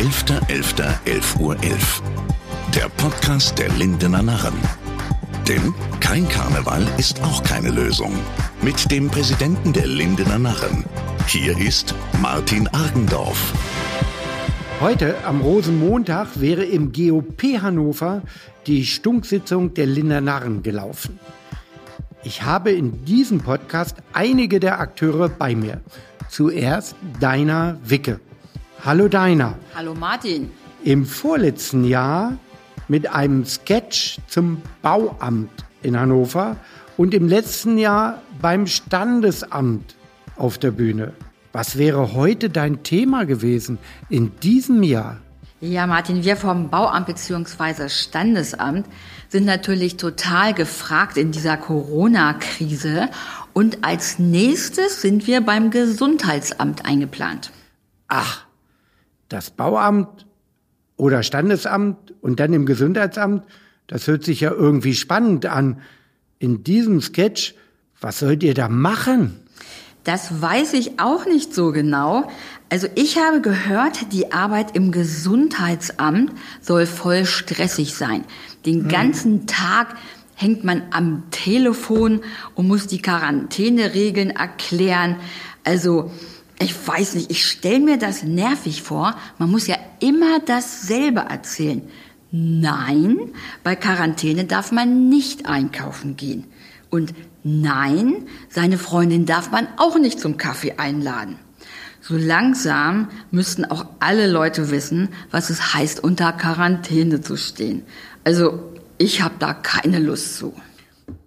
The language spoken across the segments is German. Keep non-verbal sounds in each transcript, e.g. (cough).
11.11.11 Uhr. 11. Der Podcast der Lindener Narren. Denn kein Karneval ist auch keine Lösung. Mit dem Präsidenten der Lindener Narren. Hier ist Martin Argendorf. Heute am Rosenmontag wäre im GOP Hannover die Stunksitzung der Lindener Narren gelaufen. Ich habe in diesem Podcast einige der Akteure bei mir. Zuerst Deiner Wicke. Hallo Deiner. Hallo Martin. Im vorletzten Jahr mit einem Sketch zum Bauamt in Hannover und im letzten Jahr beim Standesamt auf der Bühne. Was wäre heute dein Thema gewesen in diesem Jahr? Ja, Martin, wir vom Bauamt bzw. Standesamt sind natürlich total gefragt in dieser Corona-Krise. Und als nächstes sind wir beim Gesundheitsamt eingeplant. Ach, das Bauamt oder Standesamt und dann im Gesundheitsamt, das hört sich ja irgendwie spannend an. In diesem Sketch, was sollt ihr da machen? Das weiß ich auch nicht so genau. Also ich habe gehört, die Arbeit im Gesundheitsamt soll voll stressig sein. Den hm. ganzen Tag hängt man am Telefon und muss die Quarantäneregeln erklären. Also ich weiß nicht, ich stelle mir das nervig vor. Man muss ja immer dasselbe erzählen. Nein, bei Quarantäne darf man nicht einkaufen gehen. Und nein, seine Freundin darf man auch nicht zum Kaffee einladen. So langsam müssten auch alle Leute wissen, was es heißt, unter Quarantäne zu stehen. Also ich habe da keine Lust zu.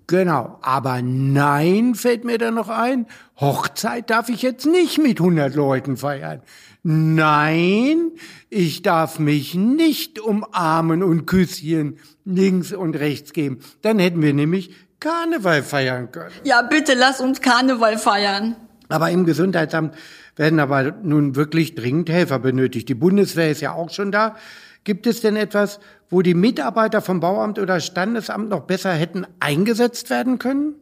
Genau, aber nein, fällt mir da noch ein, Hochzeit darf ich jetzt nicht mit 100 Leuten feiern. Nein, ich darf mich nicht umarmen und Küsschen links und rechts geben. Dann hätten wir nämlich Karneval feiern können. Ja, bitte lass uns Karneval feiern. Aber im Gesundheitsamt werden aber nun wirklich dringend Helfer benötigt. Die Bundeswehr ist ja auch schon da. Gibt es denn etwas, wo die Mitarbeiter vom Bauamt oder Standesamt noch besser hätten eingesetzt werden können?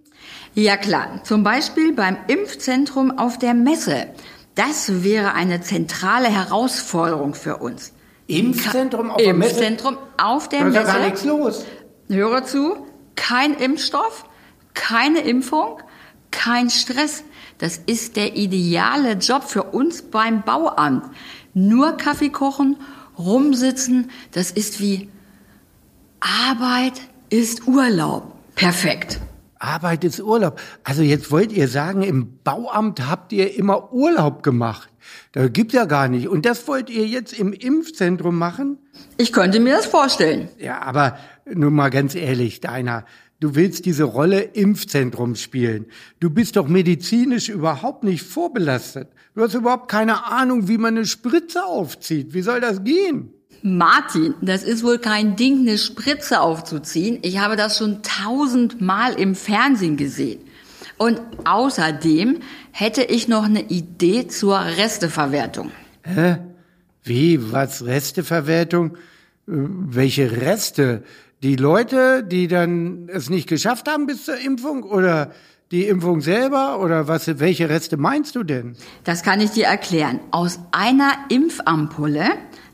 Ja klar, zum Beispiel beim Impfzentrum auf der Messe. Das wäre eine zentrale Herausforderung für uns. Impfzentrum auf der Messe? Impfzentrum auf der Messe. Da ist ja gar nichts los. Höre zu, kein Impfstoff, keine Impfung, kein Stress. Das ist der ideale Job für uns beim Bauamt. Nur Kaffee kochen rumsitzen, das ist wie Arbeit ist Urlaub. Perfekt. Arbeit ist Urlaub. Also jetzt wollt ihr sagen, im Bauamt habt ihr immer Urlaub gemacht. Da gibt's ja gar nicht. Und das wollt ihr jetzt im Impfzentrum machen? Ich könnte mir das vorstellen. Ja, aber nun mal ganz ehrlich, Deiner, du willst diese Rolle Impfzentrum spielen. Du bist doch medizinisch überhaupt nicht vorbelastet. Du hast überhaupt keine Ahnung, wie man eine Spritze aufzieht. Wie soll das gehen? Martin, das ist wohl kein Ding, eine Spritze aufzuziehen. Ich habe das schon tausendmal im Fernsehen gesehen. Und außerdem hätte ich noch eine Idee zur Resteverwertung. Hä? Wie? Was? Resteverwertung? Äh, welche Reste? Die Leute, die dann es nicht geschafft haben bis zur Impfung? Oder die Impfung selber oder was, welche Reste meinst du denn? Das kann ich dir erklären. Aus einer Impfampulle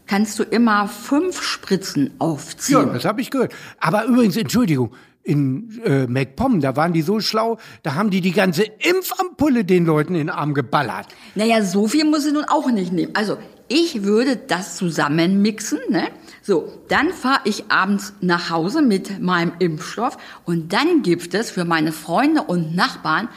kannst du immer fünf Spritzen aufziehen. Ja, das habe ich gehört. Aber übrigens, Entschuldigung, in äh, MacPom, da waren die so schlau, da haben die die ganze Impfampulle den Leuten in den Arm geballert. Naja, so viel muss ich nun auch nicht nehmen. Also ich würde das zusammenmixen, ne? So, dann fahre ich abends nach Hause mit meinem Impfstoff und dann gibt es für meine Freunde und Nachbarn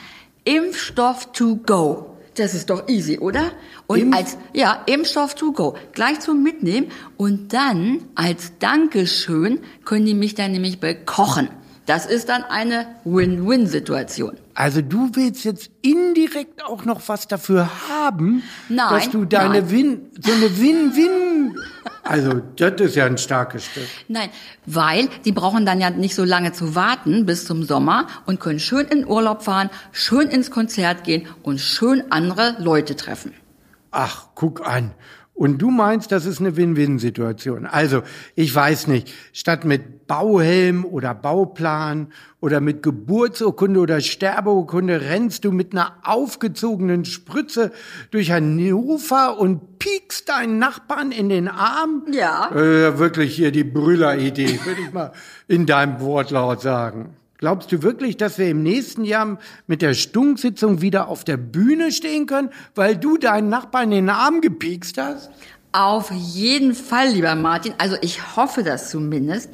Impfstoff to go. Das ist doch easy, oder? Und Impf als ja, Impfstoff to go, gleich zum Mitnehmen und dann als Dankeschön können die mich dann nämlich bekochen. Das ist dann eine Win-Win-Situation. Also du willst jetzt indirekt auch noch was dafür haben, nein, dass du deine nein. Win, so eine Win-Win, also das ist ja ein starkes Stück. Nein, weil die brauchen dann ja nicht so lange zu warten bis zum Sommer und können schön in Urlaub fahren, schön ins Konzert gehen und schön andere Leute treffen. Ach, guck an. Und du meinst, das ist eine Win-Win-Situation. Also, ich weiß nicht, statt mit Bauhelm oder Bauplan oder mit Geburtsurkunde oder Sterbeurkunde rennst du mit einer aufgezogenen Spritze durch Hannover und piekst deinen Nachbarn in den Arm? Ja. Äh, wirklich hier die Brülleridee, würde ich mal in deinem Wortlaut sagen. Glaubst du wirklich, dass wir im nächsten Jahr mit der Stunksitzung wieder auf der Bühne stehen können, weil du deinen Nachbarn in den Arm gepiekst hast? Auf jeden Fall, lieber Martin. Also ich hoffe das zumindest.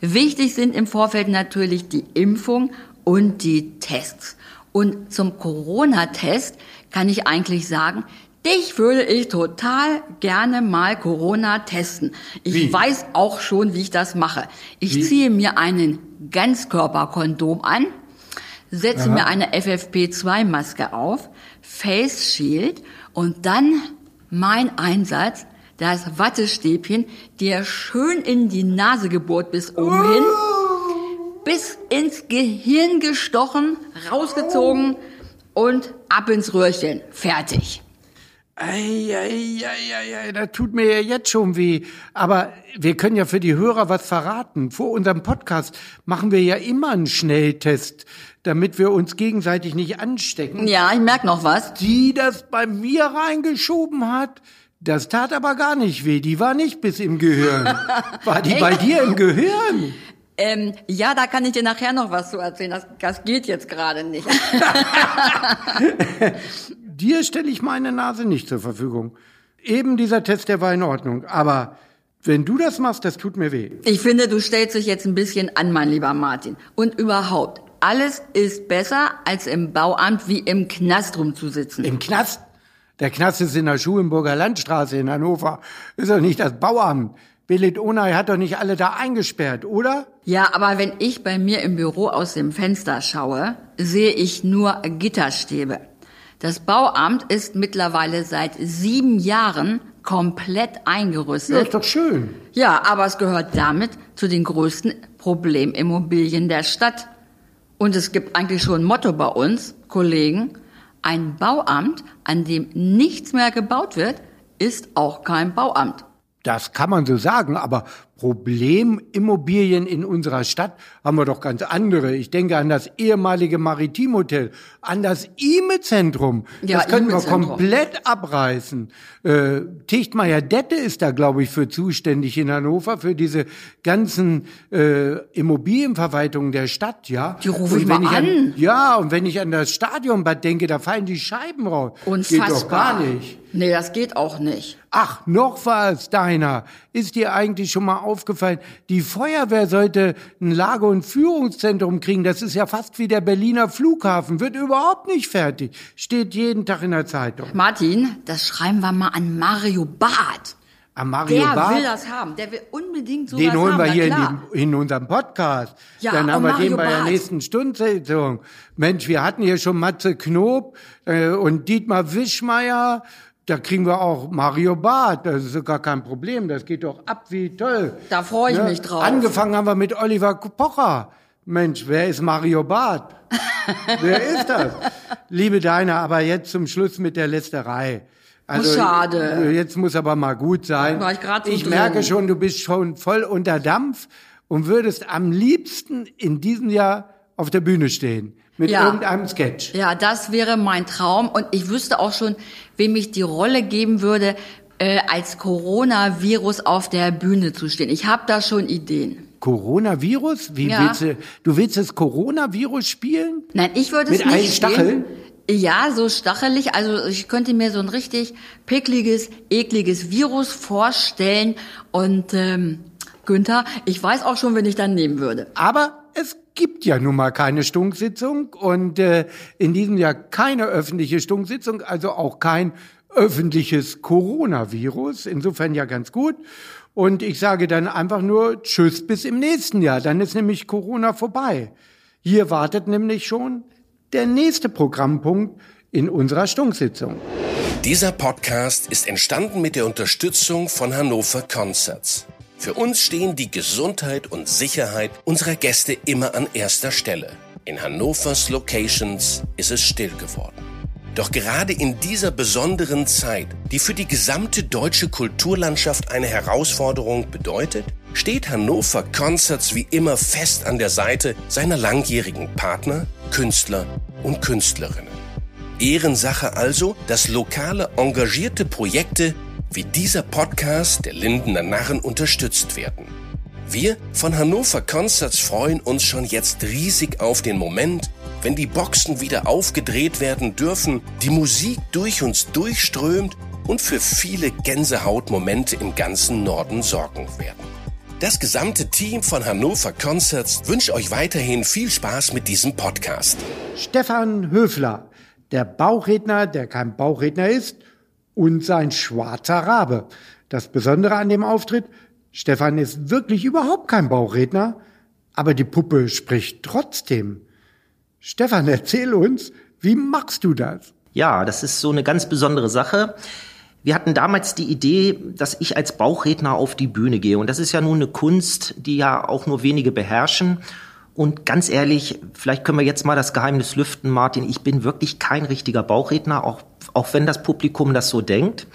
Wichtig sind im Vorfeld natürlich die Impfung und die Tests. Und zum Corona-Test kann ich eigentlich sagen, Dich würde ich total gerne mal Corona testen. Ich Wie? weiß auch schon, wie ich das mache. Ich Wie? ziehe mir einen Ganzkörperkondom an, setze mir eine FFP2-Maske auf, Face Shield und dann mein Einsatz, das Wattestäbchen, dir schön in die Nase gebohrt bis oben hin, bis ins Gehirn gestochen, rausgezogen und ab ins Röhrchen. Fertig. Eieieiei, das tut mir ja jetzt schon weh. Aber wir können ja für die Hörer was verraten. Vor unserem Podcast machen wir ja immer einen Schnelltest, damit wir uns gegenseitig nicht anstecken. Ja, ich merk noch was. Die das bei mir reingeschoben hat, das tat aber gar nicht weh. Die war nicht bis im Gehirn. (laughs) War die bei dir im Gehirn? Ähm, ja, da kann ich dir nachher noch was zu erzählen. Das, das geht jetzt gerade nicht. (laughs) (laughs) Dir stelle ich meine Nase nicht zur Verfügung. Eben dieser Test, der war in Ordnung. Aber wenn du das machst, das tut mir weh. Ich finde, du stellst dich jetzt ein bisschen an, mein lieber Martin. Und überhaupt, alles ist besser, als im Bauamt wie im Knast rumzusitzen. Im Knast? Der Knast ist in der Schulenburger Landstraße in Hannover. Ist doch nicht das Bauamt. Billit Onay hat doch nicht alle da eingesperrt, oder? Ja, aber wenn ich bei mir im Büro aus dem Fenster schaue, sehe ich nur Gitterstäbe. Das Bauamt ist mittlerweile seit sieben Jahren komplett Ja, eingerüstet. ist doch schön. Ja, aber es gehört damit zu den größten Problemimmobilien der Stadt. Und es gibt eigentlich schon ein Motto bei uns, Kollegen, ein Bauamt, an dem nichts mehr gebaut wird, ist auch kein Bauamt. Das kann man so sagen, aber Problemimmobilien in unserer Stadt haben wir doch ganz andere. Ich denke an das ehemalige Maritimhotel, an das IME-Zentrum. Ja, das könnten wir komplett abreißen. Äh, Tichtmeier-Dette ist da, glaube ich, für zuständig in Hannover, für diese ganzen äh, Immobilienverwaltungen der Stadt, ja. Die rufe Und ich wenn mal an. an. Ja, und wenn ich an das Stadionbad denke, da fallen die Scheiben raus. Unfassbar. Geht doch gar nicht. Nee, das geht auch nicht. Ach, noch was, Deiner. Ist dir eigentlich schon mal aufgefallen, die Feuerwehr sollte ein Lager- und Führungszentrum kriegen. Das ist ja fast wie der Berliner Flughafen. Wird überhaupt nicht fertig. Steht jeden Tag in der Zeitung. Martin, das schreiben wir mal an Mario Barth. Am Mario Der Barth, will das haben. Der will unbedingt sowas den holen haben. wir hier in, die, in unserem Podcast. Ja, Dann haben wir den Mario bei der Barth. nächsten Stundensitzung. Mensch, wir hatten hier schon Matze Knob äh, und Dietmar Wischmeier. Da kriegen wir auch Mario Barth. Das ist gar kein Problem. Das geht doch ab wie toll. Da freue ich mich drauf. Angefangen haben wir mit Oliver Pocher. Mensch, wer ist Mario Barth? (laughs) wer ist das? Liebe Deine, aber jetzt zum Schluss mit der Lästerei. Also, Oh, schade. Jetzt muss aber mal gut sein. War ich so ich drin. merke schon, du bist schon voll unter Dampf und würdest am liebsten in diesem Jahr auf der Bühne stehen. Mit Ja. irgendeinem Sketch. Ja, das wäre mein Traum. Und ich wüsste auch schon, wem ich die Rolle geben würde, äh, als Coronavirus auf der Bühne zu stehen. Ich habe da schon Ideen. Coronavirus? Wie Ja. willst du, du willst das Coronavirus spielen? Nein, ich würde es Mit nicht spielen. Ja, so stachelig. Also ich könnte mir so ein richtig pickliges, ekliges Virus vorstellen. Und ähm, Günther, ich weiß auch schon, wen ich dann nehmen würde. Aber es gibt ja nun mal keine Stunksitzung und äh, in diesem Jahr keine öffentliche Stunksitzung, also auch kein öffentliches Coronavirus. Insofern ja ganz gut. Und ich sage dann einfach nur Tschüss bis im nächsten Jahr. Dann ist nämlich Corona vorbei. Hier wartet nämlich schon der nächste Programmpunkt in unserer Stunksitzung. Dieser Podcast ist entstanden mit der Unterstützung von Hannover Concerts. Für uns stehen die Gesundheit und Sicherheit unserer Gäste immer an erster Stelle. In Hannovers Locations ist es still geworden. Doch gerade in dieser besonderen Zeit, die für die gesamte deutsche Kulturlandschaft eine Herausforderung bedeutet, steht Hannover Concerts wie immer fest an der Seite seiner langjährigen Partner, Künstler und Künstlerinnen. Ehrensache also, dass lokale engagierte Projekte wie dieser Podcast der Lindener Narren unterstützt werden. Wir von Hannover Concerts freuen uns schon jetzt riesig auf den Moment, wenn die Boxen wieder aufgedreht werden dürfen, die Musik durch uns durchströmt und für viele Gänsehautmomente im ganzen Norden sorgen werden. Das gesamte Team von Hannover Concerts wünscht euch weiterhin viel Spaß mit diesem Podcast. Stefan Höfler, der Bauchredner, der kein Bauchredner ist, und sein schwarzer Rabe. Das Besondere an dem Auftritt, Stefan ist wirklich überhaupt kein Bauchredner, aber die Puppe spricht trotzdem. Stefan, (laughs) erzähl uns, wie machst du das? Ja, das ist so eine ganz besondere Sache. Wir hatten damals die Idee, dass ich als Bauchredner auf die Bühne gehe. Und das ist ja nun eine Kunst, die ja auch nur wenige beherrschen. Und ganz ehrlich, vielleicht können wir jetzt mal das Geheimnis lüften, Martin. Ich bin wirklich kein richtiger Bauchredner, auch, auch wenn das Publikum das so denkt.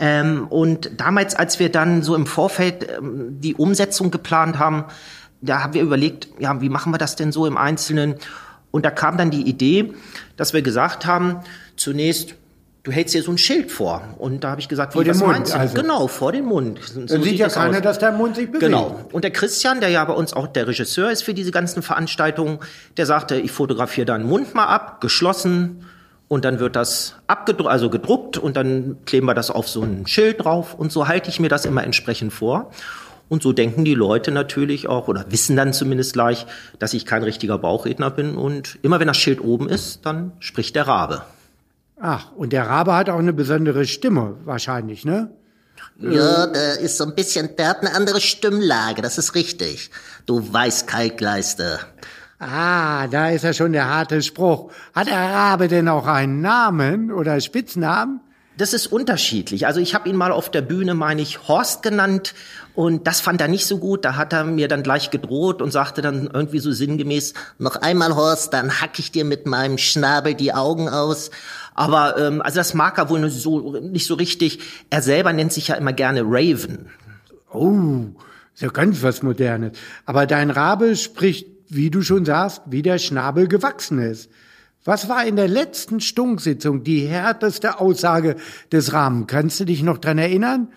Ähm, und damals, als wir dann so im Vorfeld ähm, die Umsetzung geplant haben, da haben wir überlegt, ja, wie machen wir das denn so im Einzelnen? Und da kam dann die Idee, dass wir gesagt haben, zunächst, du hältst dir so ein Schild vor. Und da habe ich gesagt, vor wie, was Mund, meinst du? Also. Genau, vor den Mund. So Dann sieht ja keiner, aus. dass der Mund sich bewegt. Genau. Und der Christian, der ja bei uns auch der Regisseur ist für diese ganzen Veranstaltungen, der sagte, ich fotografiere deinen Mund mal ab, geschlossen. Und dann wird das abgedruckt, also gedruckt und dann kleben wir das auf so ein Schild drauf. Und so halte ich mir das immer entsprechend vor. Und so denken die Leute natürlich auch oder wissen dann zumindest gleich, dass ich kein richtiger Bauchredner bin. Und immer wenn das Schild oben ist, dann spricht der Rabe. Ach, und der Rabe hat auch eine besondere Stimme, wahrscheinlich, ne? Ja, der ist so ein bisschen, der hat eine andere Stimmlage, das ist richtig. Du Weißkalkleister. Ah, da ist ja schon der harte Spruch. Hat der Rabe denn auch einen Namen oder Spitznamen? Das ist unterschiedlich. Also ich habe ihn mal auf der Bühne, meine ich, Horst genannt und das fand er nicht so gut. Da hat er mir dann gleich gedroht und sagte dann irgendwie so sinngemäß, noch einmal Horst, dann hack ich dir mit meinem Schnabel die Augen aus. Aber ähm, also das mag er wohl so, nicht so richtig. Er selber nennt sich ja immer gerne Raven. Oh, ist ja ganz was Modernes. Aber dein Rabe spricht, wie du schon sagst, wie der Schnabel gewachsen ist. Was war in der letzten Stunksitzung die härteste Aussage des Rahmen? Kannst du dich noch dran erinnern?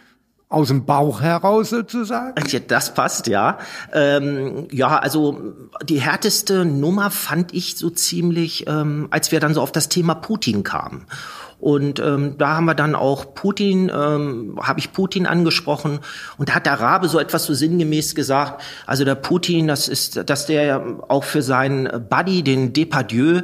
Aus dem Bauch heraus sozusagen? Das passt, ja. Ähm, ja, also die härteste Nummer fand ich so ziemlich, ähm, als wir dann so auf das Thema Putin kamen. Und ähm, da haben wir dann auch Putin, ähm, habe ich Putin angesprochen und da hat der Rabe so etwas so sinngemäß gesagt. Also der Putin, das ist, dass der auch für seinen Buddy, den Depardieu,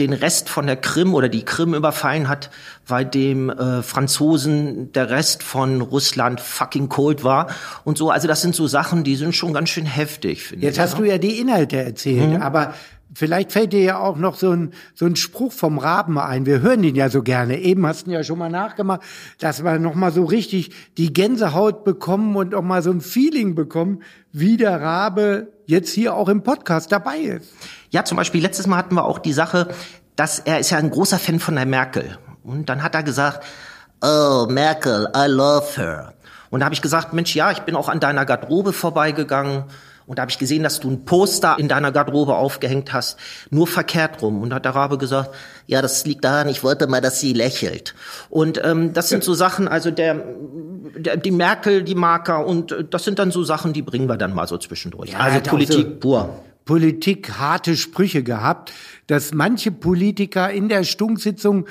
den Rest von der Krim oder die Krim überfallen hat, weil dem äh, Franzosen der Rest von Russland fucking cold war und so. Also das sind so Sachen, die sind schon ganz schön heftig, finde ich. Jetzt hast du ja die Inhalte erzählt, mhm. aber Vielleicht fällt dir ja auch noch so ein, so ein Spruch vom Raben ein. Wir hören den ja so gerne. Eben hast du ja schon mal nachgemacht, dass wir noch mal so richtig die Gänsehaut bekommen und auch mal so ein Feeling bekommen, wie der Rabe jetzt hier auch im Podcast dabei ist. Ja, zum Beispiel letztes Mal hatten wir auch die Sache, dass er ist ja ein großer Fan von der Merkel. Und dann hat er gesagt, oh, Merkel, I love her. Und da habe ich gesagt, Mensch, ja, ich bin auch an deiner Garderobe vorbeigegangen und da habe ich gesehen, dass du ein Poster in deiner Garderobe aufgehängt hast, nur verkehrt rum. Und da hat der Rabe gesagt, ja, das liegt daran, ich wollte mal, dass sie lächelt. Und ähm, das sind so Sachen, also der, der die Merkel, die Marker und äh, das sind dann so Sachen, die bringen wir dann mal so zwischendurch. Ja, also Politik so pur. Politik harte Sprüche gehabt, dass manche Politiker in der Stunksitzung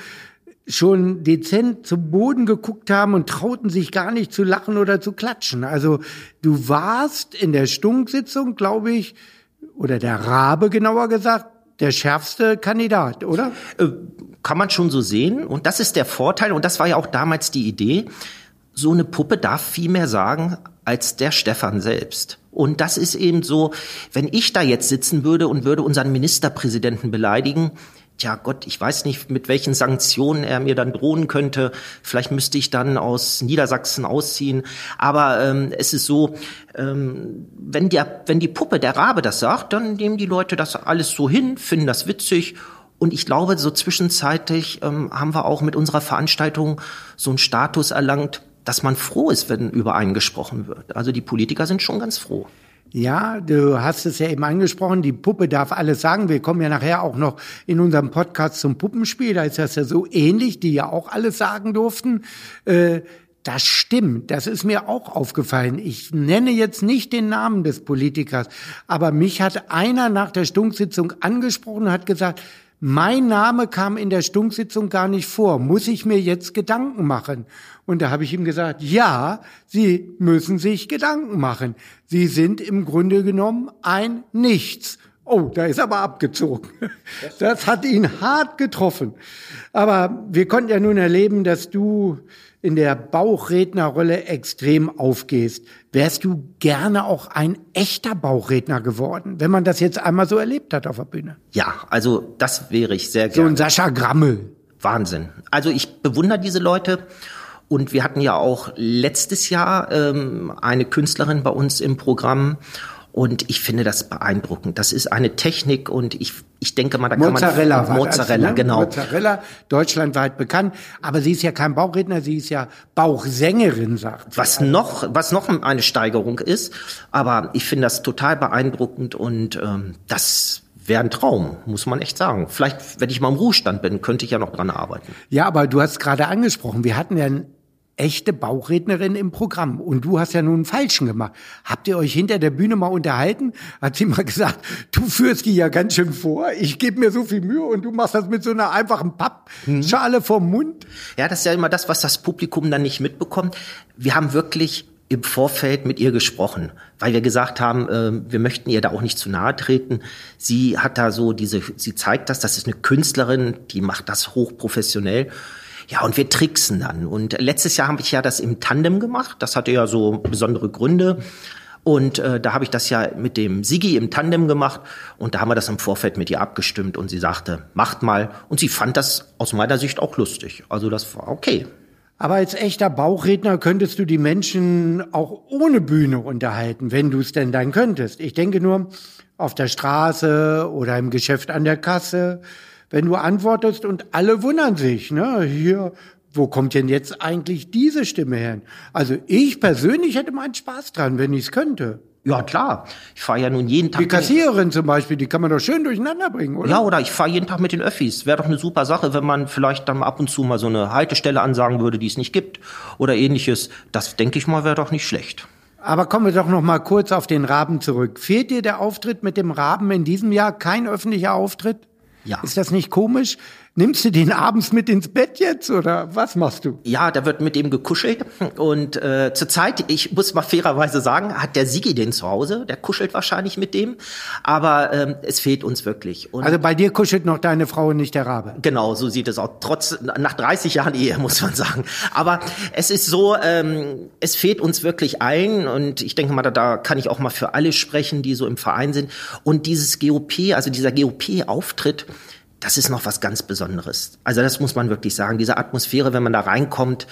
schon dezent zum Boden geguckt haben und trauten sich gar nicht zu lachen oder zu klatschen. Also du warst in der Stunksitzung, glaube ich, oder der Rabe genauer gesagt, der schärfste Kandidat, oder? Äh, kann man schon so sehen. Und das ist der Vorteil. Und das war ja auch damals die Idee. So eine Puppe darf viel mehr sagen als der Stefan selbst. Und das ist eben so, wenn ich da jetzt sitzen würde und würde unseren Ministerpräsidenten beleidigen, Tja Gott, ich weiß nicht, mit welchen Sanktionen er mir dann drohen könnte. Vielleicht müsste ich dann aus Niedersachsen ausziehen. Aber ähm, es ist so, ähm, wenn, der, wenn die Puppe, der Rabe das sagt, dann nehmen die Leute das alles so hin, finden das witzig. Und ich glaube, so zwischenzeitlich ähm, haben wir auch mit unserer Veranstaltung so einen Status erlangt, dass man froh ist, wenn über einen gesprochen wird. Also die Politiker sind schon ganz froh. Ja, du hast es ja eben angesprochen, die Puppe darf alles sagen. Wir kommen ja nachher auch noch in unserem Podcast zum Puppenspiel, da ist das ja so ähnlich, die ja auch alles sagen durften. Äh, das stimmt. Das ist mir auch aufgefallen. Ich nenne jetzt nicht den Namen des Politikers, aber mich hat einer nach der Stunksitzung angesprochen und hat gesagt, mein Name kam in der Stunksitzung gar nicht vor. Muss ich mir jetzt Gedanken machen? Und da habe ich ihm gesagt, ja, Sie müssen sich Gedanken machen. Sie sind im Grunde genommen ein Nichts. Oh, da ist aber abgezogen. (laughs) Das hat ihn hart getroffen. Aber wir konnten ja nun erleben, dass du in der Bauchrednerrolle extrem aufgehst. Wärst du gerne auch ein echter Bauchredner geworden, wenn man das jetzt einmal so erlebt hat auf der Bühne? Ja, also das wäre ich sehr So gerne. ein Sascha Grammel. Wahnsinn. Also ich bewundere diese Leute. Und wir hatten ja auch letztes Jahr ähm, eine Künstlerin bei uns im Programm. Und ich finde das beeindruckend. Das ist eine Technik und ich, ich denke mal, da kann Mozzarella man... war Mozzarella, das, ne? genau. Mozzarella, deutschlandweit bekannt. Aber sie ist ja kein Bauchredner, sie ist ja Bauchsängerin, sagt sie. Was noch, was noch eine Steigerung ist. Aber ich finde das total beeindruckend und ähm, das wäre ein Traum, muss man echt sagen. Vielleicht, wenn ich mal im Ruhestand bin, könnte ich ja noch dran arbeiten. Ja, aber du hast gerade angesprochen, wir hatten ja echte Bauchrednerin im Programm und du hast ja nun einen Falschen gemacht. Habt ihr euch hinter der Bühne mal unterhalten? Hat sie mal (laughs) gesagt, du führst die ja ganz schön vor, ich gebe mir so viel Mühe und du machst das mit so einer einfachen Pappschale vom Mund? Ja, das ist ja immer das, was das Publikum dann nicht mitbekommt. Wir haben wirklich im Vorfeld mit ihr gesprochen, weil wir gesagt haben, äh, wir möchten ihr da auch nicht zu nahe treten. Sie hat da so diese, sie zeigt das, das ist eine Künstlerin, die macht das hochprofessionell. Ja, und wir tricksen dann. Und letztes Jahr habe ich ja das im Tandem gemacht. Das hatte ja so besondere Gründe. Und äh, da habe ich das ja mit dem Sigi im Tandem gemacht und da haben wir das im Vorfeld mit ihr abgestimmt und sie sagte, macht mal. Und sie fand das aus meiner Sicht auch lustig. Also das war okay. Aber als echter Bauchredner könntest du die Menschen auch ohne Bühne unterhalten, wenn du es denn dann könntest. Ich denke nur auf der Straße oder im Geschäft an der Kasse, wenn du antwortest und alle wundern sich, ne, hier, wo kommt denn jetzt eigentlich diese Stimme her? Also ich persönlich hätte meinen Spaß dran, wenn ich es könnte. Ja, klar. Ich fahre ja nun jeden Tag. Die Kassiererin zum Beispiel, die kann man doch schön durcheinander bringen, oder? Ja, oder ich fahre jeden Tag mit den Öffis. Wäre doch eine super Sache, wenn man vielleicht dann ab und zu mal so eine Haltestelle ansagen würde, die es nicht gibt oder ähnliches. Das denke ich mal, wäre doch nicht schlecht. Aber kommen wir doch noch mal kurz auf den Raben zurück. Fehlt dir der Auftritt mit dem Raben in diesem Jahr? Kein öffentlicher Auftritt? Ja. Ist das nicht komisch? Nimmst du den abends mit ins Bett jetzt oder was machst du? Ja, da wird mit dem gekuschelt. Und äh, zurzeit, ich muss mal fairerweise sagen, hat der Sigi den zu Hause. Der kuschelt wahrscheinlich mit dem. Aber ähm, es fehlt uns wirklich. Und Also bei dir kuschelt noch deine Frau und nicht der Rabe. Genau, so sieht es auch. Trotz nach 30 Jahren Ehe (laughs) muss man sagen. Aber es ist so, ähm, es fehlt uns wirklich allen und ich denke mal, da, da kann ich auch mal für alle sprechen, die so im Verein sind. Und dieses GOP, also dieser GOP-Auftritt, das ist noch was ganz Besonderes. Also das muss man wirklich sagen. Diese Atmosphäre, wenn man da reinkommt,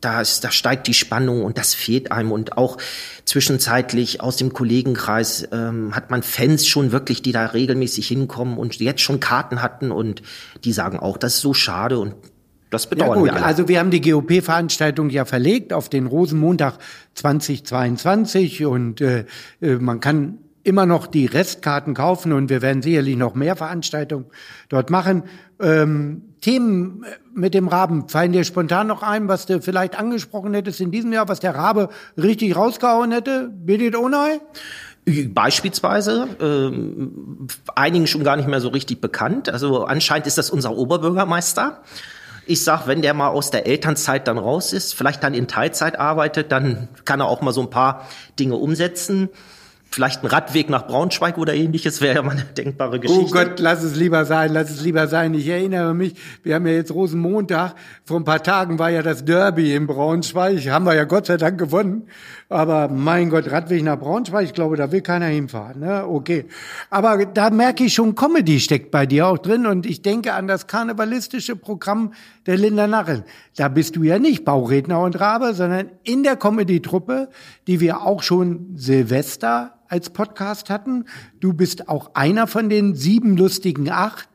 da, ist, da steigt die Spannung und das fehlt einem. Und auch zwischenzeitlich aus dem Kollegenkreis ähm, hat man Fans schon wirklich, die da regelmäßig hinkommen und jetzt schon Karten hatten und die sagen auch, das ist so schade und das Ja bedauern gut, wir alle. also wir haben die GOP-Veranstaltung ja verlegt auf den Rosenmontag 2022 und äh, äh, man kann immer noch die Restkarten kaufen und wir werden sicherlich noch mehr Veranstaltungen dort machen. Ähm, Themen mit dem Raben, fallen dir spontan noch ein, was du vielleicht angesprochen hättest in diesem Jahr, was der Rabe richtig rausgehauen hätte? Birgit Onay? Beispielsweise, ähm, einigen schon gar nicht mehr so richtig bekannt. Also anscheinend ist das unser Oberbürgermeister. Ich sag, wenn der mal aus der Elternzeit dann raus ist, vielleicht dann in Teilzeit arbeitet, dann kann er auch mal so ein paar Dinge umsetzen. Vielleicht ein Radweg nach Braunschweig oder ähnliches wäre ja mal eine denkbare Geschichte. Oh Gott, lass es lieber sein, lass es lieber sein. Ich erinnere mich, wir haben ja jetzt Rosenmontag. Vor ein paar Tagen war ja das Derby in Braunschweig. Haben wir ja Gott sei Dank gewonnen. Aber mein Gott, Radweg nach Braunschweig, ich glaube, da will keiner hinfahren. Ne? Okay. Aber da merke ich schon, Comedy steckt bei dir auch drin. Und ich denke an das karnevalistische Programm der Linda Narren. Da bist du ja nicht Bauredner und Rabe, sondern in der Comedy-Truppe, die wir auch schon Silvester als Podcast hatten. Du bist auch einer von den sieben lustigen acht.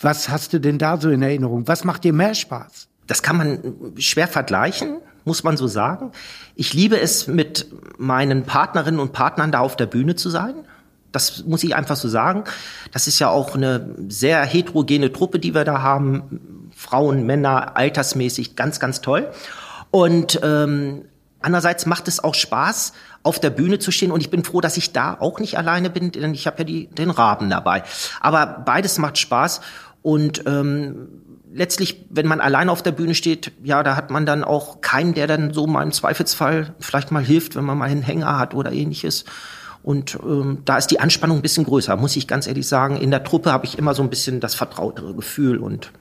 Was hast du denn da so in Erinnerung? Was macht dir mehr Spaß? Das kann man schwer vergleichen, muss man so sagen. Ich liebe es, mit meinen Partnerinnen und Partnern da auf der Bühne zu sein. Das muss ich einfach so sagen. Das ist ja auch eine sehr heterogene Truppe, die wir da haben. Frauen, Männer, altersmäßig, ganz, ganz toll. Und ähm, andererseits macht es auch Spaß, auf der Bühne zu stehen. Und ich bin froh, dass ich da auch nicht alleine bin, denn ich habe ja die, den Raben dabei. Aber beides macht Spaß. Und ähm, letztlich, wenn man alleine auf der Bühne steht, ja, da hat man dann auch keinen, der dann so mal im Zweifelsfall vielleicht mal hilft, wenn man mal einen Hänger hat oder ähnliches. Und ähm, da ist die Anspannung ein bisschen größer, muss ich ganz ehrlich sagen. In der Truppe habe ich immer so ein bisschen das vertrautere Gefühl und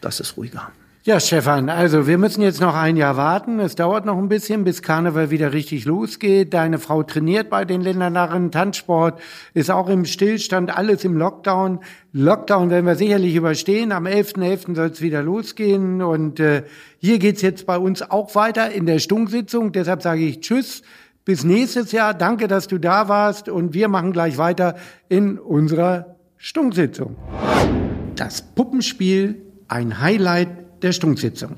das ist ruhiger. Ja, Stefan, also wir müssen jetzt noch ein Jahr warten. Es dauert noch ein bisschen, bis Karneval wieder richtig losgeht. Deine Frau trainiert bei den Ländernarren. Tanzsport ist auch im Stillstand, alles im Lockdown. Lockdown werden wir sicherlich überstehen. Am 11.11. .11. soll es wieder losgehen. Und äh, hier geht's jetzt bei uns auch weiter in der Stunksitzung. Deshalb sage ich Tschüss, bis nächstes Jahr. Danke, dass du da warst. Und wir machen gleich weiter in unserer Stunksitzung. Das Puppenspiel, ein Highlight der Stunksitzung.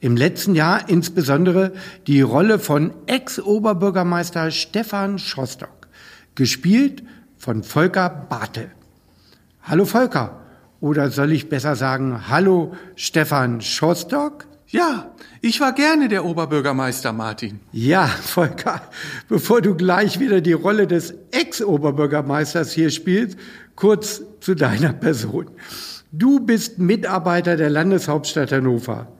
Im letzten Jahr insbesondere die Rolle von Ex-Oberbürgermeister Stefan Schostock, gespielt von Volker Bartel. Hallo Volker, oder soll ich besser sagen, hallo Stefan Schostock? Ja, ich war gerne der Oberbürgermeister, Martin. Ja, Volker, bevor du gleich wieder die Rolle des Ex-Oberbürgermeisters hier spielst, kurz zu deiner Person. Du bist Mitarbeiter der Landeshauptstadt Hannover.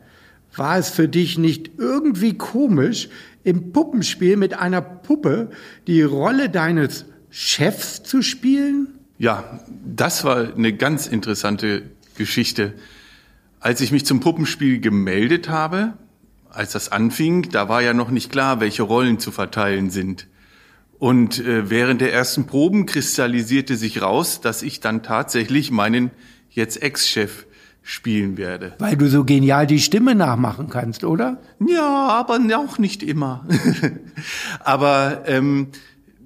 War es für dich nicht irgendwie komisch, im Puppenspiel mit einer Puppe die Rolle deines Chefs zu spielen? Ja, das war eine ganz interessante Geschichte. Als ich mich zum Puppenspiel gemeldet habe, als das anfing, da war ja noch nicht klar, welche Rollen zu verteilen sind. Und äh, während der ersten Proben kristallisierte sich raus, dass ich dann tatsächlich meinen jetzt Ex-Chef spielen werde. Weil du so genial die Stimme nachmachen kannst, oder? Ja, aber auch nicht immer. (laughs) aber ähm,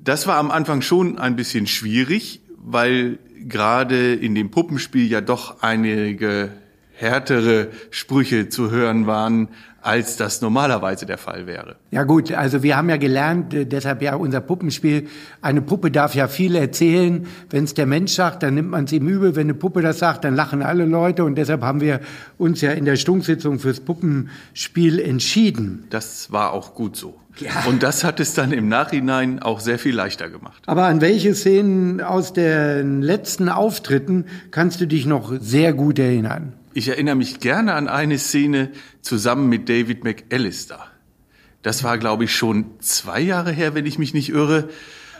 das war am Anfang schon ein bisschen schwierig, weil gerade in dem Puppenspiel ja doch einige härtere Sprüche zu hören waren, als das normalerweise der Fall wäre. Ja gut, also wir haben ja gelernt, äh, deshalb ja unser Puppenspiel, eine Puppe darf ja viel erzählen. Wenn es der Mensch sagt, dann nimmt man es ihm übel. Wenn eine Puppe das sagt, dann lachen alle Leute. Und deshalb haben wir uns ja in der Stunksitzung fürs Puppenspiel entschieden. Das war auch gut so. Ja. Und das hat es dann im Nachhinein auch sehr viel leichter gemacht. Aber an welche Szenen aus den letzten Auftritten kannst du dich noch sehr gut erinnern? Ich erinnere mich gerne an eine Szene zusammen mit David McAllister. Das war, glaube ich, schon zwei Jahre her, wenn ich mich nicht irre.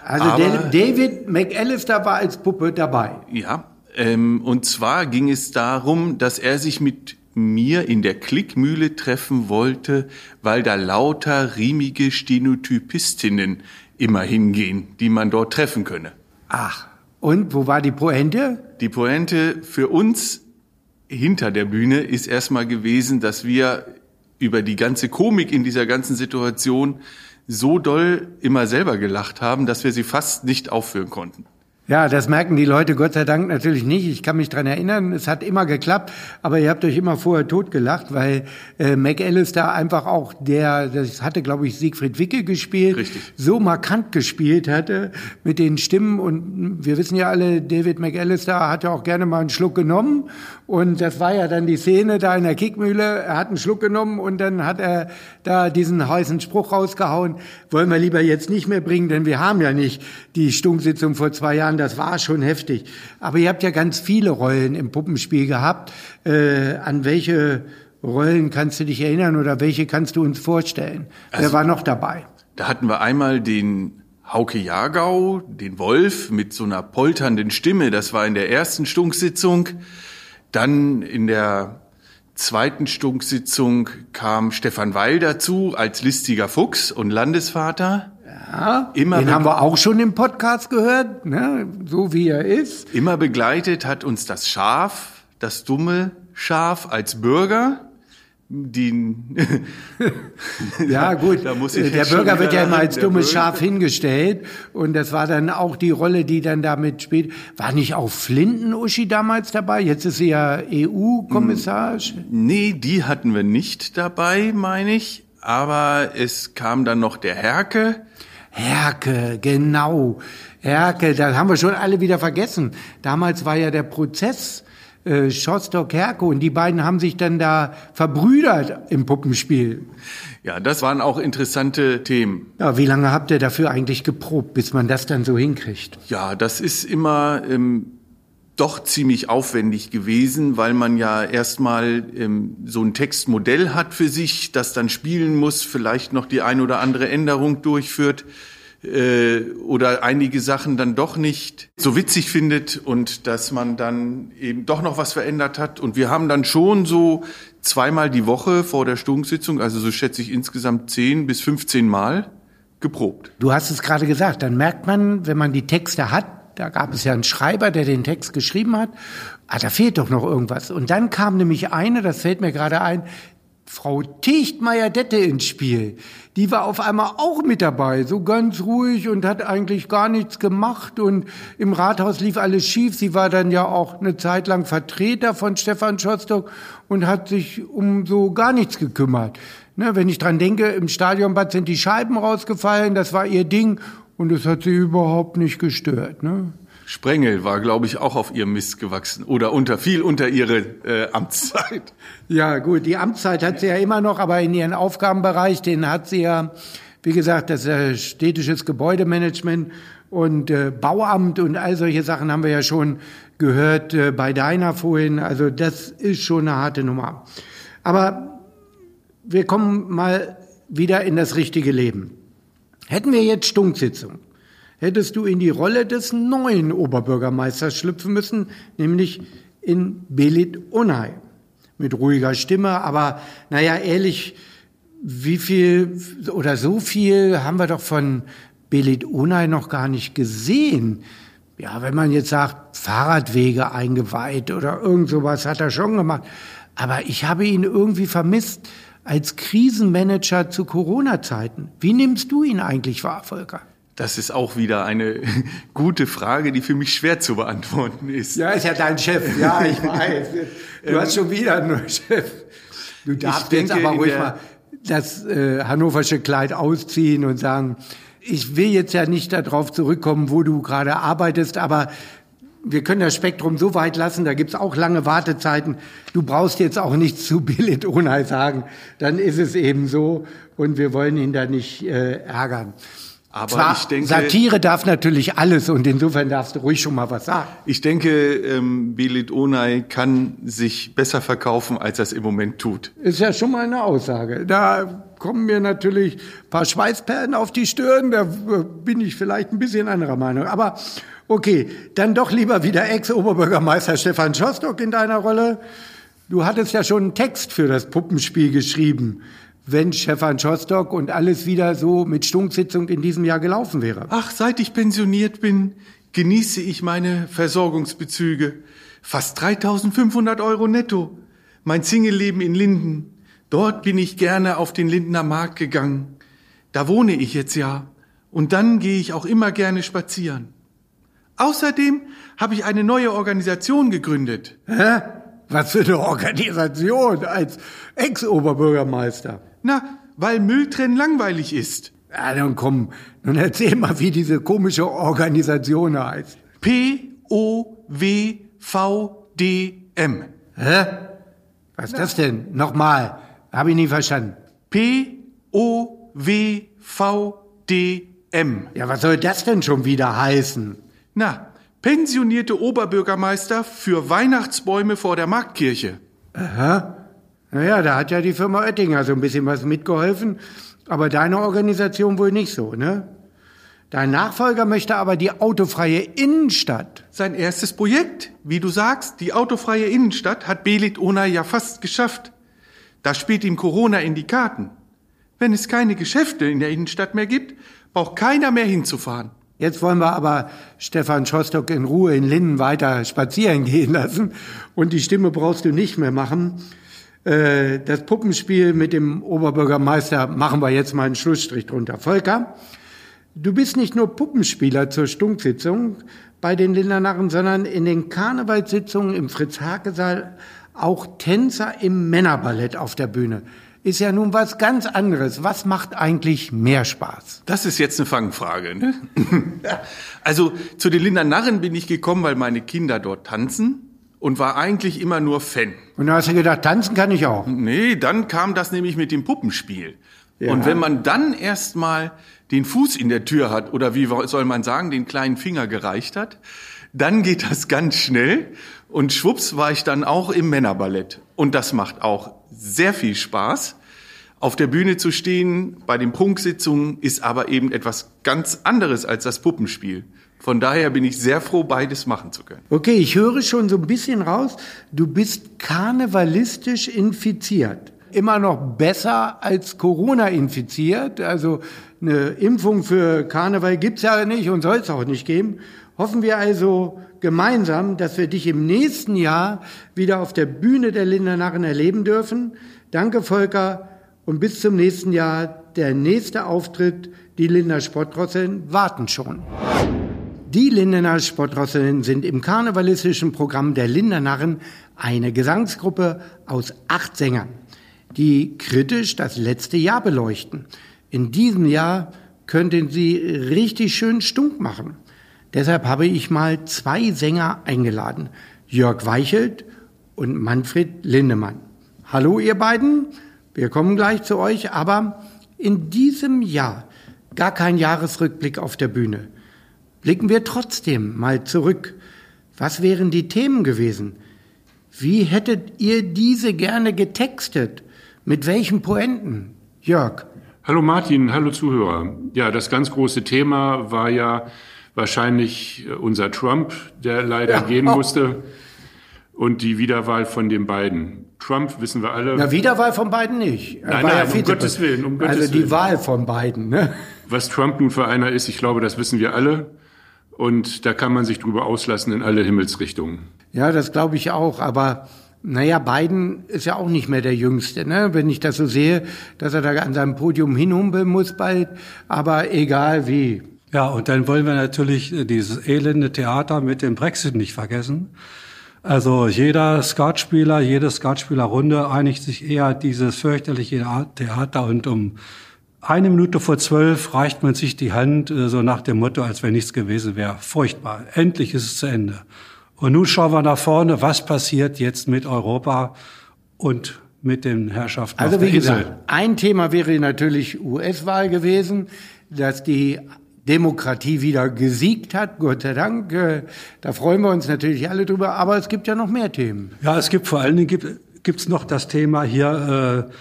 Also Aber, David McAllister war als Puppe dabei. Ja, ähm, und zwar ging es darum, dass er sich mit mir in der Klickmühle treffen wollte, weil da lauter riemige Stenotypistinnen immer hingehen, die man dort treffen könne. Ach, und wo war die Pointe? Die Pointe für uns hinter der Bühne ist erstmal gewesen, dass wir über die ganze Komik in dieser ganzen Situation so doll immer selber gelacht haben, dass wir sie fast nicht aufführen konnten. Ja, das merken die Leute Gott sei Dank natürlich nicht. Ich kann mich dran erinnern, es hat immer geklappt, aber ihr habt euch immer vorher totgelacht, weil äh, McAllister einfach auch der, das hatte glaube ich Siegfried Wicke gespielt, Richtig. so markant gespielt hatte mit den Stimmen und wir wissen ja alle, David McAllister hat ja auch gerne mal einen Schluck genommen und das war ja dann die Szene da in der Kickmühle, er hat einen Schluck genommen und dann hat er da diesen heißen Spruch rausgehauen, wollen wir lieber jetzt nicht mehr bringen, denn wir haben ja nicht die Stunksitzung vor zwei Jahren das war schon heftig. Aber ihr habt ja ganz viele Rollen im Puppenspiel gehabt. Äh, an welche Rollen kannst du dich erinnern oder welche kannst du uns vorstellen? Also, Wer war noch dabei? Da hatten wir einmal den Hauke Jagau, den Wolf mit so einer polternden Stimme. Das war in der ersten Stunksitzung. Dann in der zweiten Stunksitzung kam Stefan Weil dazu als listiger Fuchs und Landesvater. Ja, immer den haben wir auch schon im Podcast gehört, ne? so wie er ist. Immer begleitet hat uns das Schaf, das dumme Schaf als Bürger. Den (laughs) ja gut, der Bürger wird ja immer als dummes. Schaf hingestellt und das war dann auch die Rolle, die dann damit spielt. War nicht auch Flinten-Uschi damals dabei? Jetzt ist sie ja EU-Kommissar. Nee, die hatten wir nicht dabei, meine ich. Aber es kam dann noch der Herke. Herke, genau. Herke, das haben wir schon alle wieder vergessen. Damals war ja der Prozess äh, Schostok-Herko und die beiden haben sich dann da verbrüdert im Puppenspiel. Ja, das waren auch interessante Themen. Ja, wie lange habt ihr dafür eigentlich geprobt, bis man das dann so hinkriegt? Ja, das ist immer ähm, doch ziemlich aufwendig gewesen, weil man ja erstmal ähm, so ein Textmodell hat für sich, das dann spielen muss, vielleicht noch die ein oder andere Änderung durchführt äh, oder einige Sachen dann doch nicht so witzig findet und dass man dann eben doch noch was verändert hat. Und wir haben dann schon so zweimal die Woche vor der Stundensitzung, also so schätze ich insgesamt zehn bis 15 Mal geprobt. Du hast es gerade gesagt, dann merkt man, wenn man die Texte hat, da gab es ja einen Schreiber, der den Text geschrieben hat. Ah, da fehlt doch noch irgendwas. Und dann kam nämlich eine, das fällt mir gerade ein, Frau Tichtmeier-Dette ins Spiel. Die war auf einmal auch mit dabei, so ganz ruhig und hat eigentlich gar nichts gemacht und im Rathaus lief alles schief. Sie war dann ja auch eine Zeit lang Vertreter von Stefan Schostock und hat sich um so gar nichts gekümmert. Ne, wenn ich dran denke, im Stadionbad sind die Scheiben rausgefallen, das war ihr Ding und es hat sie überhaupt nicht gestört. Ne? Sprengel war, glaube ich, auch auf ihrem Mist gewachsen oder unter viel unter ihre äh, Amtszeit. (laughs) Ja, gut, die Amtszeit hat sie ja immer noch, aber in ihren Aufgabenbereich, den hat sie ja, wie gesagt, das äh, städtisches Gebäudemanagement und äh, Bauamt und all solche Sachen haben wir ja schon gehört äh, bei deiner vorhin. Also das ist schon eine harte Nummer. Aber wir kommen mal wieder in das richtige Leben. Hätten wir jetzt Stunksitzung, hättest du in die Rolle des neuen Oberbürgermeisters schlüpfen müssen, nämlich in Belit Unai. Mit ruhiger Stimme, aber naja, ehrlich, wie viel oder so viel haben wir doch von Belit Unai noch gar nicht gesehen. Ja, wenn man jetzt sagt, Fahrradwege eingeweiht oder irgend sowas hat er schon gemacht. Aber ich habe ihn irgendwie vermisst als Krisenmanager zu Corona-Zeiten. Wie nimmst du ihn eigentlich wahr, Volker? Das ist auch wieder eine (laughs) gute Frage, die für mich schwer zu beantworten ist. Ja, ist ja dein Chef. (laughs) Ja, ich weiß. Du hast schon wieder einen Chef. Du darfst jetzt aber ruhig mal das äh, hannoversche Kleid ausziehen und sagen, ich will jetzt ja nicht darauf zurückkommen, wo du gerade arbeitest, aber wir können das Spektrum so weit lassen, da gibt's auch lange Wartezeiten. Du brauchst jetzt auch nichts zu Billet Unheil sagen. Dann ist es eben so und wir wollen ihn da nicht äh, ärgern. Aber Zwar, ich denke, Satire darf natürlich alles und insofern darfst du ruhig schon mal was sagen. Ich denke, ähm, Belit Onay kann sich besser verkaufen, als er es im Moment tut. Ist ja schon mal eine Aussage. Da kommen mir natürlich paar Schweißperlen auf die Stirn, da äh, bin ich vielleicht ein bisschen anderer Meinung. Aber Okay, dann doch lieber wieder Ex-Oberbürgermeister Stefan Schostock in deiner Rolle. Du hattest ja schon einen Text für das Puppenspiel geschrieben, wenn Stefan Schostock und alles wieder so mit Stunksitzung in diesem Jahr gelaufen wäre. Ach, seit ich pensioniert bin, genieße ich meine Versorgungsbezüge. Fast 3500 Euro netto. Mein Singleleben in Linden. Dort bin ich gerne auf den Lindener Markt gegangen. Da wohne ich jetzt ja. Und dann gehe ich auch immer gerne spazieren. Außerdem habe ich eine neue Organisation gegründet. Hä? Was für eine Organisation als Ex-Oberbürgermeister? Na, weil Mülltrennen langweilig ist. Ja, dann komm, nun erzähl mal, wie diese komische Organisation heißt. P-O-W-V-D-M. Hä? Was ist das denn? Nochmal. Hab ich nie verstanden. P-O-W-V-D-M. Ja, was soll das denn schon wieder heißen? Na, pensionierte Oberbürgermeister für Weihnachtsbäume vor der Marktkirche. Aha. Naja, da hat ja die Firma Oettinger so ein bisschen was mitgeholfen, aber deine Organisation wohl nicht so, ne? Dein Nachfolger möchte aber die autofreie Innenstadt. Sein erstes Projekt, wie du sagst, die autofreie Innenstadt, hat Belit Ona ja fast geschafft. Da spielt ihm Corona in die Karten. Wenn es keine Geschäfte in der Innenstadt mehr gibt, braucht keiner mehr hinzufahren. Jetzt wollen wir aber Stefan Schostock in Ruhe in Linden weiter spazieren gehen lassen und die Stimme brauchst du nicht mehr machen. Äh, das Puppenspiel mit dem Oberbürgermeister machen wir jetzt mal einen Schlussstrich drunter. Volker, du bist nicht nur Puppenspieler zur Stunksitzung bei den Lindernarren, sondern in den Karnevalssitzungen im Fritz-Hake-Saal auch Tänzer im Männerballett auf der Bühne ist ja nun was ganz anderes. Was macht eigentlich mehr Spaß? Das ist jetzt eine Fangfrage. Ne? (laughs) also zu den Linder Narren bin ich gekommen, weil meine Kinder dort tanzen und war eigentlich immer nur Fan. Und da hast du gedacht, tanzen kann ich auch. Nee, dann kam das nämlich mit dem Puppenspiel. Ja. Und wenn man dann erstmal den Fuß in der Tür hat oder wie soll man sagen, den kleinen Finger gereicht hat, dann geht das ganz schnell und schwupps war ich dann auch im Männerballett. Und das macht auch sehr viel Spaß. Auf der Bühne zu stehen bei den Prunksitzungen ist aber eben etwas ganz anderes als das Puppenspiel. Von daher bin ich sehr froh, beides machen zu können. Okay, ich höre schon so ein bisschen raus, du bist karnevalistisch infiziert. Immer noch besser als Corona infiziert. Also eine Impfung für Karneval gibt's ja nicht und soll es auch nicht geben. Hoffen wir also gemeinsam, dass wir dich im nächsten Jahr wieder auf der Bühne der Lindernarren erleben dürfen. Danke, Volker, und bis zum nächsten Jahr. Der nächste Auftritt, die Linder Sportdrosseln, warten schon. Die Lindener Sportdrosseln sind im karnevalistischen Programm der Lindernarren eine Gesangsgruppe aus acht Sängern, die kritisch das letzte Jahr beleuchten. In diesem Jahr könnten sie richtig schön stunk machen. Deshalb habe ich mal zwei Sänger eingeladen, Jörg Weichelt und Manfred Lindemann. Hallo ihr beiden, wir kommen gleich zu euch, aber in diesem Jahr gar kein Jahresrückblick auf der Bühne. Blicken wir trotzdem mal zurück. Was wären die Themen gewesen? Wie hättet ihr diese gerne getextet? Mit welchen Poenten? Jörg. Hallo Martin, hallo Zuhörer. Ja, das ganz große Thema war ja wahrscheinlich äh, unser Trump, der leider Ja. gehen musste, und die Wiederwahl von den beiden. Trump wissen wir alle. Na, Wiederwahl von beiden nicht. Nein, nein, um Vizepräsident. Gottes Willen, um Gottes Also die Willen. Wahl von beiden, ne? Was Trump nun für einer ist, ich glaube, das wissen wir alle. Und da kann man sich drüber auslassen in alle Himmelsrichtungen. Ja, das glaube ich auch. Aber naja, Biden ist ja auch nicht mehr der Jüngste, ne? Wenn ich das so sehe, dass er da an seinem Podium hinhumpeln muss bald. Aber egal wie. Ja, und dann wollen wir natürlich äh, dieses elende Theater mit dem Brexit nicht vergessen. Also jeder Skatspieler, jede Skatspielerrunde einigt sich eher dieses fürchterliche Theater und um eine Minute vor zwölf reicht man sich die Hand, äh, so nach dem Motto, als wenn nichts gewesen wäre. Furchtbar. Endlich ist es zu Ende. Und nun schauen wir nach vorne, was passiert jetzt mit Europa und mit den Herrschaften Also auf der wie Insel. gesagt, ein Thema wäre natürlich US-Wahl gewesen, dass die Demokratie wieder gesiegt hat, Gott sei Dank. Äh, Da freuen wir uns natürlich alle drüber, aber es gibt ja noch mehr Themen. Ja, es gibt vor allen Dingen gibt gibt's noch das Thema hier äh,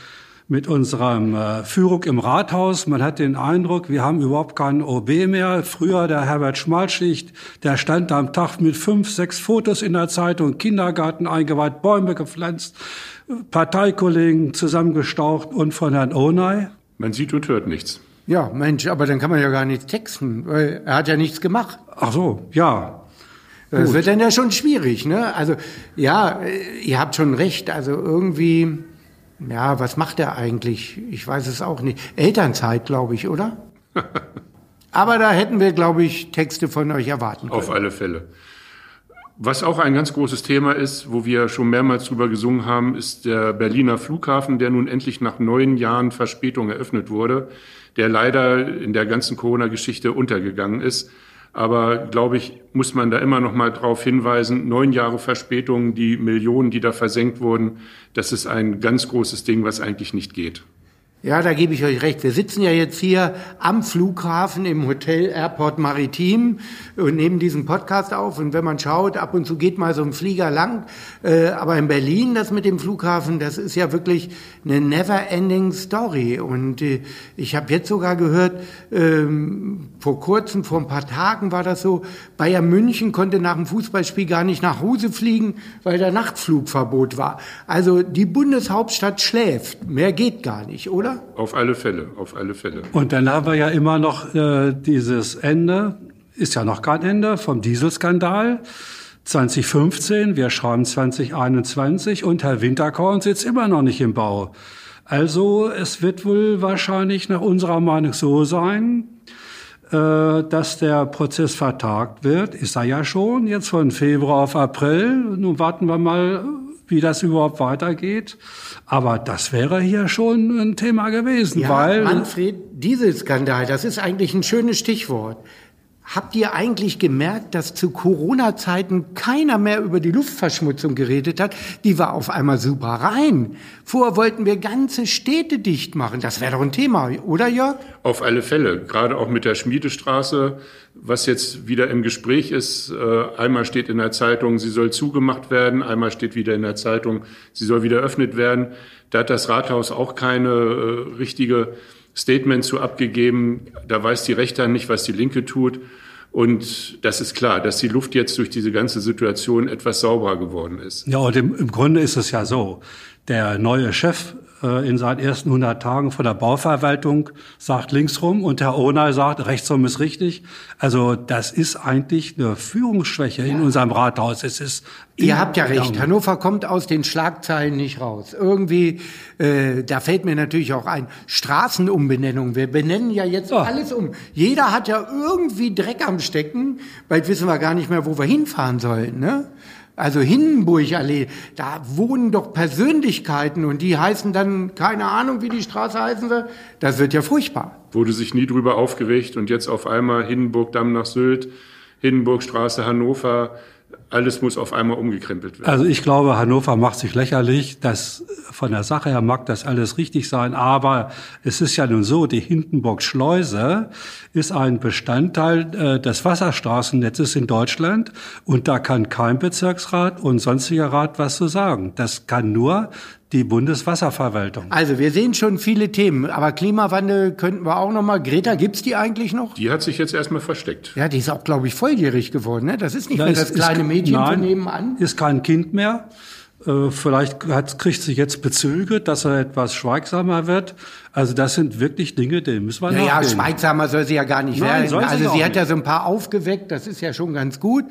mit unserem äh, Führung im Rathaus. Man hat den Eindruck, wir haben überhaupt keinen OB mehr. Früher der Herbert Schmalschicht, der stand am Tag mit fünf, sechs Fotos in der Zeitung, Kindergarten eingeweiht, Bäume gepflanzt, Parteikollegen zusammengestaucht und von Herrn Onay. Man sieht und hört nichts. Ja, Mensch, aber dann kann man ja gar nichts texten, weil er hat ja nichts gemacht. Ach so, ja. Das wird dann ja schon schwierig, ne? Also, ja, äh, ihr habt schon recht. Also irgendwie, ja, was macht er eigentlich? Ich weiß es auch nicht. Elternzeit, glaube ich, oder? (laughs) Aber da hätten wir, glaube ich, Texte von euch erwarten können. Auf alle Fälle. Was auch ein ganz großes Thema ist, wo wir schon mehrmals drüber gesungen haben, ist der Berliner Flughafen, der nun endlich nach neun Jahren Verspätung eröffnet wurde, der leider in der ganzen Corona-Geschichte untergegangen ist. Aber glaube ich, muss man da immer noch mal drauf hinweisen, neun Jahre Verspätung, die Millionen, die da versenkt wurden, das ist ein ganz großes Ding, was eigentlich nicht geht. Ja, da gebe ich euch recht. Wir sitzen ja jetzt hier am Flughafen im Hotel Airport Maritim und nehmen diesen Podcast auf. Und wenn man schaut, ab und zu geht mal so ein Flieger lang. Äh, aber in Berlin, das mit dem Flughafen, das ist ja wirklich eine never-ending Story. Und äh, ich habe jetzt sogar gehört, ähm, vor kurzem, vor ein paar Tagen war das so, Bayern München konnte nach dem Fußballspiel gar nicht nach Hause fliegen, weil da Nachtflugverbot war. Also die Bundeshauptstadt schläft. Mehr geht gar nicht, oder? Auf alle Fälle, auf alle Fälle. Und dann haben wir ja immer noch äh, dieses Ende, ist ja noch kein Ende, vom Dieselskandal 2015. Wir schreiben 2021 und Herr Winterkorn sitzt immer noch nicht im Bau. Also es wird wohl wahrscheinlich nach unserer Meinung so sein, äh, dass der Prozess vertagt wird. Ist er ja schon, jetzt von Februar auf April. Nun warten wir mal, wie das überhaupt weitergeht. Aber das wäre hier schon ein Thema gewesen, Ja, weil Manfred, Dieselskandal, das ist eigentlich ein schönes Stichwort. Habt ihr eigentlich gemerkt, dass zu Corona-Zeiten keiner mehr über die Luftverschmutzung geredet hat? Die war auf einmal super rein. Vorher wollten wir ganze Städte dicht machen. Das wäre doch ein Thema, oder Jörg? Auf alle Fälle. Gerade auch mit der Schmiedestraße, was jetzt wieder im Gespräch ist. Äh, einmal steht in der Zeitung, sie soll zugemacht werden. Einmal steht wieder in der Zeitung, sie soll wieder eröffnet werden. Da hat das Rathaus auch keine äh, richtige Statement zu abgegeben. Da weiß die Rechte nicht, was die Linke tut. Und das ist klar, dass die Luft jetzt durch diese ganze Situation etwas sauberer geworden ist. Ja, und im, im Grunde ist es ja so. Der neue Chef in seinen ersten 100 Tagen von der Bauverwaltung sagt linksrum und Herr Ohnay sagt rechtsrum ist richtig. Also das ist eigentlich eine Führungsschwäche ja. in unserem Rathaus. Es ist Ihr habt ja recht. Hannover kommt aus den Schlagzeilen nicht raus. Irgendwie, äh, da fällt mir natürlich auch ein, Straßenumbenennung. Wir benennen ja jetzt oh. alles um. Jeder hat ja irgendwie Dreck am Stecken. Bald wissen wir gar nicht mehr, wo wir hinfahren sollen. Ne? Also Hindenburgallee, da wohnen doch Persönlichkeiten und die heißen dann, keine Ahnung, wie die Straße heißen soll. Das wird ja furchtbar. Wurde sich nie drüber aufgeregt und jetzt auf einmal Hindenburg-Damm nach Sylt, Hindenburgstraße Hannover, alles muss auf einmal umgekrempelt werden. Also ich glaube, Hannover macht sich lächerlich. Das, von der Sache her mag das alles richtig sein, aber es ist ja nun so, die Hindenburg-Schleuse ist ein Bestandteil äh, des Wasserstraßennetzes in Deutschland und da kann kein Bezirksrat und sonstiger Rat was zu sagen. Das kann nur die Bundeswasserverwaltung. Also wir sehen schon viele Themen, aber Klimawandel könnten wir auch noch mal. Greta, gibt's die eigentlich noch? Die hat sich jetzt erstmal versteckt. Ja, die ist auch, glaube ich, volljährig geworden. Ne? Das ist nicht da mehr ist, das kleine Mädchen nein, von nebenan. Ist kein Kind mehr. Äh, vielleicht hat, kriegt sie jetzt Bezüge, dass er etwas schweigsamer wird. Also das sind wirklich Dinge, die müssen wir naja, nachgehen. schweigsamer soll sie ja gar nicht Nein, werden. Also sie, sie hat ja so ein paar aufgeweckt, das ist ja schon ganz gut.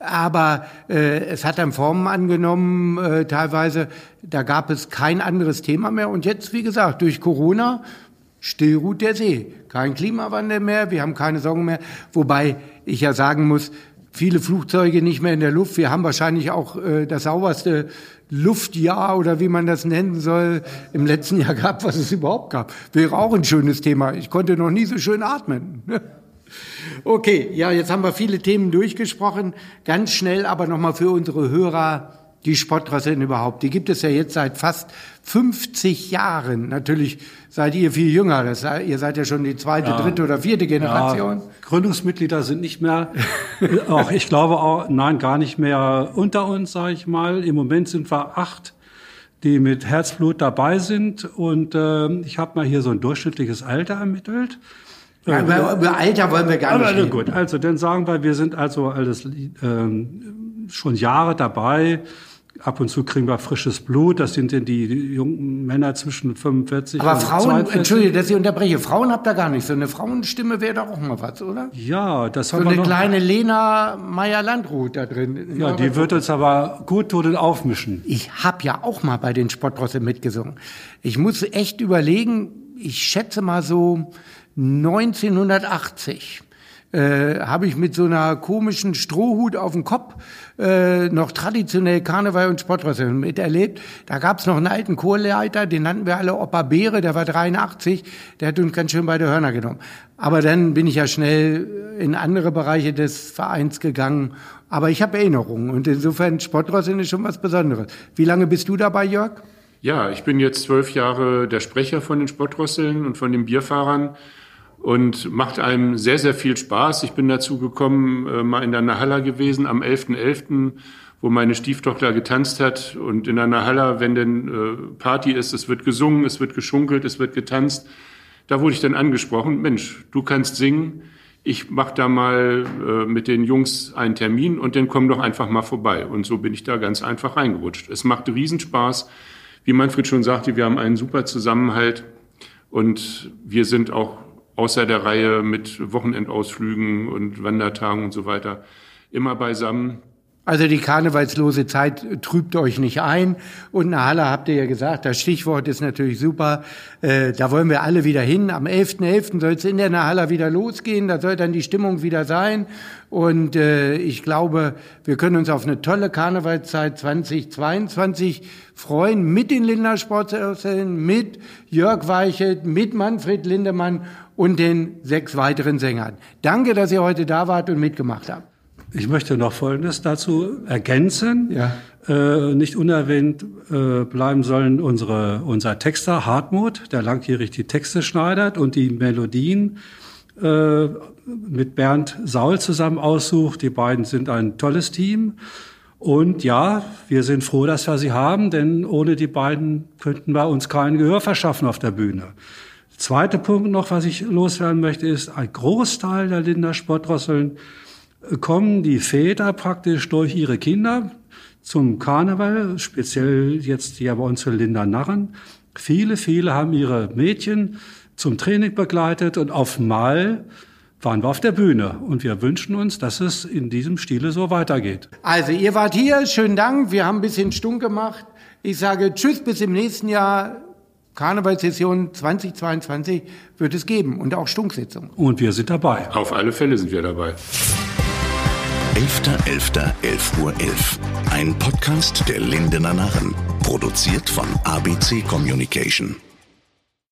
Aber äh, es hat dann Formen angenommen, äh, teilweise, da gab es kein anderes Thema mehr. Und jetzt, wie gesagt, durch Corona stillruht der See. Kein Klimawandel mehr, wir haben keine Sorgen mehr. Wobei ich ja sagen muss, viele Flugzeuge nicht mehr in der Luft. Wir haben wahrscheinlich auch äh, das sauberste Luftjahr oder wie man das nennen soll, im letzten Jahr gehabt, was es überhaupt gab. Wäre auch ein schönes Thema. Ich konnte noch nie so schön atmen. (laughs) Okay, ja, jetzt haben wir viele Themen durchgesprochen. Ganz schnell aber nochmal für unsere Hörer die Sportrassen überhaupt. Die gibt es ja jetzt seit fast 50 Jahren. Natürlich seid ihr viel jünger. Das, ihr seid ja schon die zweite, ja. dritte oder vierte Generation. Ja, Gründungsmitglieder sind nicht mehr, (laughs) auch ich glaube auch, nein, gar nicht mehr unter uns, sage ich mal. Im Moment sind wir acht, die mit Herzblut dabei sind. Und äh, ich habe mal hier so ein durchschnittliches Alter ermittelt. Ja, über, über Alter wollen wir gar nicht reden. Gut, also dann sagen wir, wir sind also alles ähm, schon Jahre dabei. Ab und zu kriegen wir frisches Blut. Das sind denn die jungen Männer zwischen 45 Aber und Frauen, 42. Entschuldige, dass ich unterbreche. Frauen habt ihr gar nicht. So eine Frauenstimme wäre doch auch mal was, oder? Ja, das so haben wir eine kleine Lena Meyer-Landrut da drin. Ja, die wird uns aber gut tun und aufmischen. Ich hab ja auch mal bei den Sportrossen mitgesungen. Ich muss echt überlegen, ich schätze mal so 1980 äh, habe ich mit so einer komischen Strohhut auf dem Kopf äh, noch traditionell Karneval und Sportrosse miterlebt. Da gab's noch einen alten Chorleiter, den nannten wir alle Opa Beere, der war 83, der hat uns ganz schön bei der Hörner genommen. Aber dann bin ich ja schnell in andere Bereiche des Vereins gegangen. Aber ich habe Erinnerungen und insofern Sportrosse ist schon was Besonderes. Wie lange bist du dabei, Jörg? Ja, ich bin jetzt zwölf Jahre der Sprecher von den Sportrosseln und von den Bierfahrern und macht einem sehr, sehr viel Spaß. Ich bin dazu gekommen, äh, mal in der Nahalla gewesen am 11.11., .11., wo meine Stieftochter getanzt hat. Und in der Nahalla, wenn denn äh, Party ist, es wird gesungen, es wird geschunkelt, es wird getanzt. Da wurde ich dann angesprochen, Mensch, du kannst singen, ich mach da mal äh, mit den Jungs einen Termin und dann komm doch einfach mal vorbei. Und so bin ich da ganz einfach reingerutscht. Es macht Riesenspaß. Wie Manfred schon sagte, wir haben einen super Zusammenhalt und wir sind auch außer der Reihe mit Wochenendausflügen und Wandertagen und so weiter immer beisammen. Also die karnevalslose Zeit trübt euch nicht ein. Und eine Halle habt ihr ja gesagt, das Stichwort ist natürlich super. Äh, da wollen wir alle wieder hin. Am 11.11. .11. soll es in der Nahalla wieder losgehen. Da soll dann die Stimmung wieder sein. Und äh, ich glaube, wir können uns auf eine tolle Karnevalszeit 2022 freuen mit den Lindersportsälen, mit Jörg Weichelt, mit Manfred Lindemann und den sechs weiteren Sängern. Danke, dass ihr heute da wart und mitgemacht habt. Ich möchte noch Folgendes dazu ergänzen. Ja. Äh, nicht unerwähnt äh, bleiben sollen unsere, unser Texter Hartmut, der langjährig die Texte schneidert und die Melodien äh, mit Bernd Saul zusammen aussucht. Die beiden sind ein tolles Team. Und ja, wir sind froh, dass wir sie haben, denn ohne die beiden könnten wir uns kein Gehör verschaffen auf der Bühne. Zweiter Punkt noch, was ich loswerden möchte, ist, ein Großteil der Linder Sportdrosseln kommen die Väter praktisch durch ihre Kinder zum Karneval, speziell jetzt hier bei uns für Linda Narren. Viele, viele haben ihre Mädchen zum Training begleitet und auf Mal waren wir auf der Bühne. Und wir wünschen uns, dass es in diesem Stile so weitergeht. Also ihr wart hier, schönen Dank, wir haben ein bisschen stunk gemacht. Ich sage Tschüss bis im nächsten Jahr. Karnevalssession 2022 wird es geben und auch Stunksitzungen. Und wir sind dabei. Auf alle Fälle sind wir dabei. 11.11.11 Uhr 11. Ein Podcast der Lindener Narren. Produziert von ABC Communication.